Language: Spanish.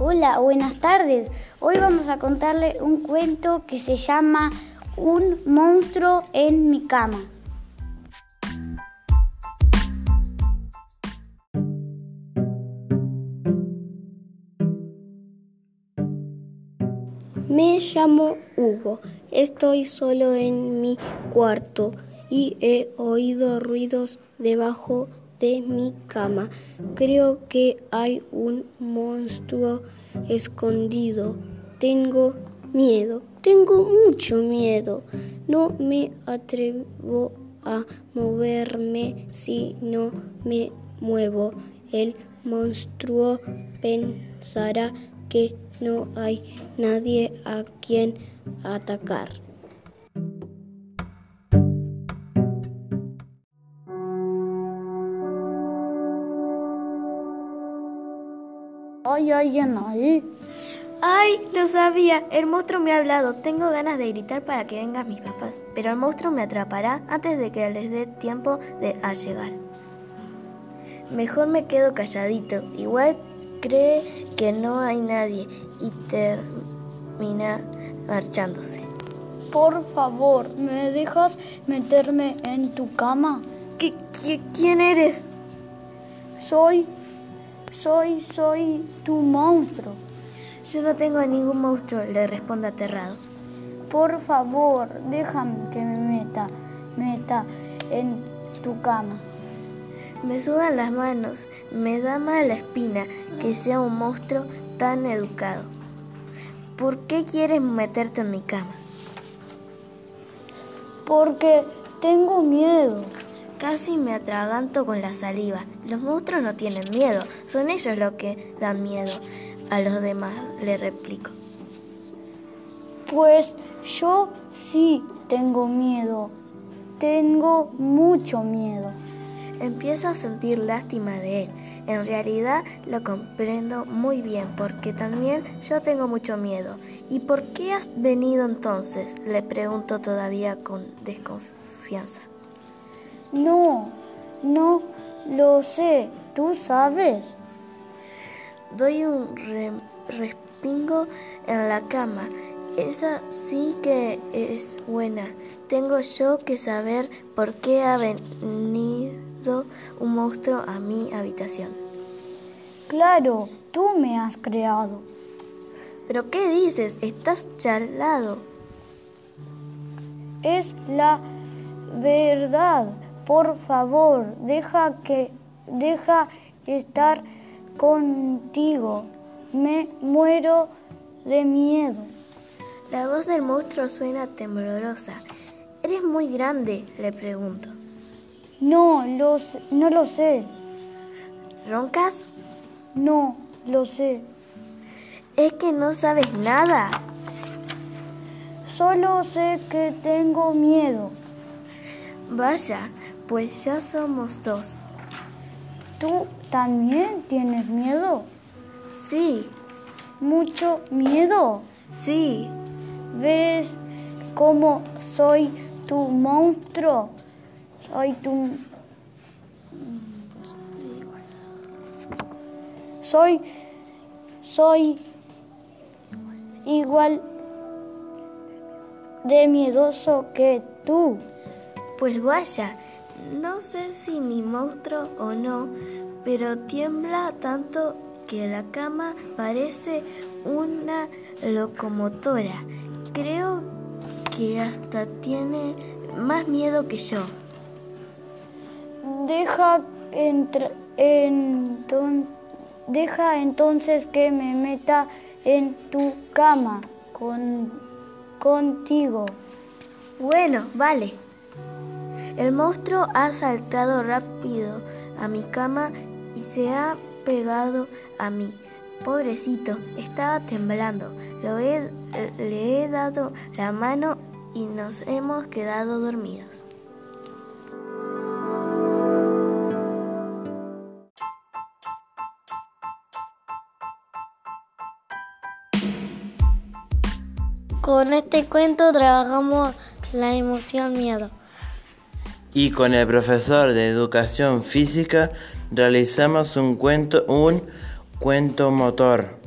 Hola, buenas tardes. Hoy vamos a contarle un cuento que se llama Un monstruo en mi cama. Me llamo Hugo. Estoy solo en mi cuarto y he oído ruidos debajo de mi cama. Creo que hay un monstruo escondido. Tengo miedo, tengo mucho miedo. No me atrevo a moverme si no me muevo. El monstruo pensará que no hay nadie a quien atacar. ¿Hay alguien ahí? ¡Ay! Lo sabía. El monstruo me ha hablado. Tengo ganas de gritar para que vengan mis papás. Pero el monstruo me atrapará antes de que les dé tiempo de a llegar. Mejor me quedo calladito. Igual cree que no hay nadie y termina marchándose. Por favor, ¿me dejas meterme en tu cama? ¿Qué, quién eres? Soy, soy, soy tu monstruo. Yo no tengo a ningún monstruo, le responde aterrado. Por favor, déjame que me meta, meta en tu cama. Me sudan las manos, me da mala espina que sea un monstruo tan educado. ¿Por qué quieres meterte en mi cama? Porque tengo miedo. Casi me atraganto con la saliva. Los monstruos no tienen miedo, son ellos los que dan miedo a los demás, le replico. Pues yo sí tengo miedo. Tengo mucho miedo. Empiezo a sentir lástima de él. En realidad lo comprendo muy bien porque también yo tengo mucho miedo. ¿Y por qué has venido entonces? Le pregunto todavía con desconfianza. No, no lo sé. ¿Tú sabes? Doy un respingo en la cama. Esa sí que es buena. Tengo yo que saber por qué ha venido un monstruo a mi habitación. Claro, tú me has creado. ¿Pero qué dices? Estás charlado. Es la verdad. Por favor, deja que deja estar contigo. Me muero de miedo. La voz del monstruo suena temblorosa. ¿Eres muy grande? le pregunto. No, no lo sé. ¿Roncas? No, lo sé. Es que no sabes nada. Solo sé que tengo miedo. Vaya, pues ya somos dos. ¿Tú también tienes miedo? Sí. ¿Mucho miedo? Sí. ¿Ves cómo soy tu monstruo? Soy tu... Soy... Soy igual de miedoso que tú. Pues vaya, no sé si mi monstruo o no, pero tiembla tanto que la cama parece una locomotora. Creo que hasta tiene más miedo que yo. Deja, deja entonces que me meta en tu cama con, contigo. Bueno, vale. El monstruo ha saltado rápido a mi cama y se ha pegado a mí. Pobrecito, estaba temblando. Lo le he dado la mano y nos hemos quedado dormidos. Con este cuento trabajamos la emoción miedo. Y con el profesor de educación física realizamos un cuento, un cuento motor.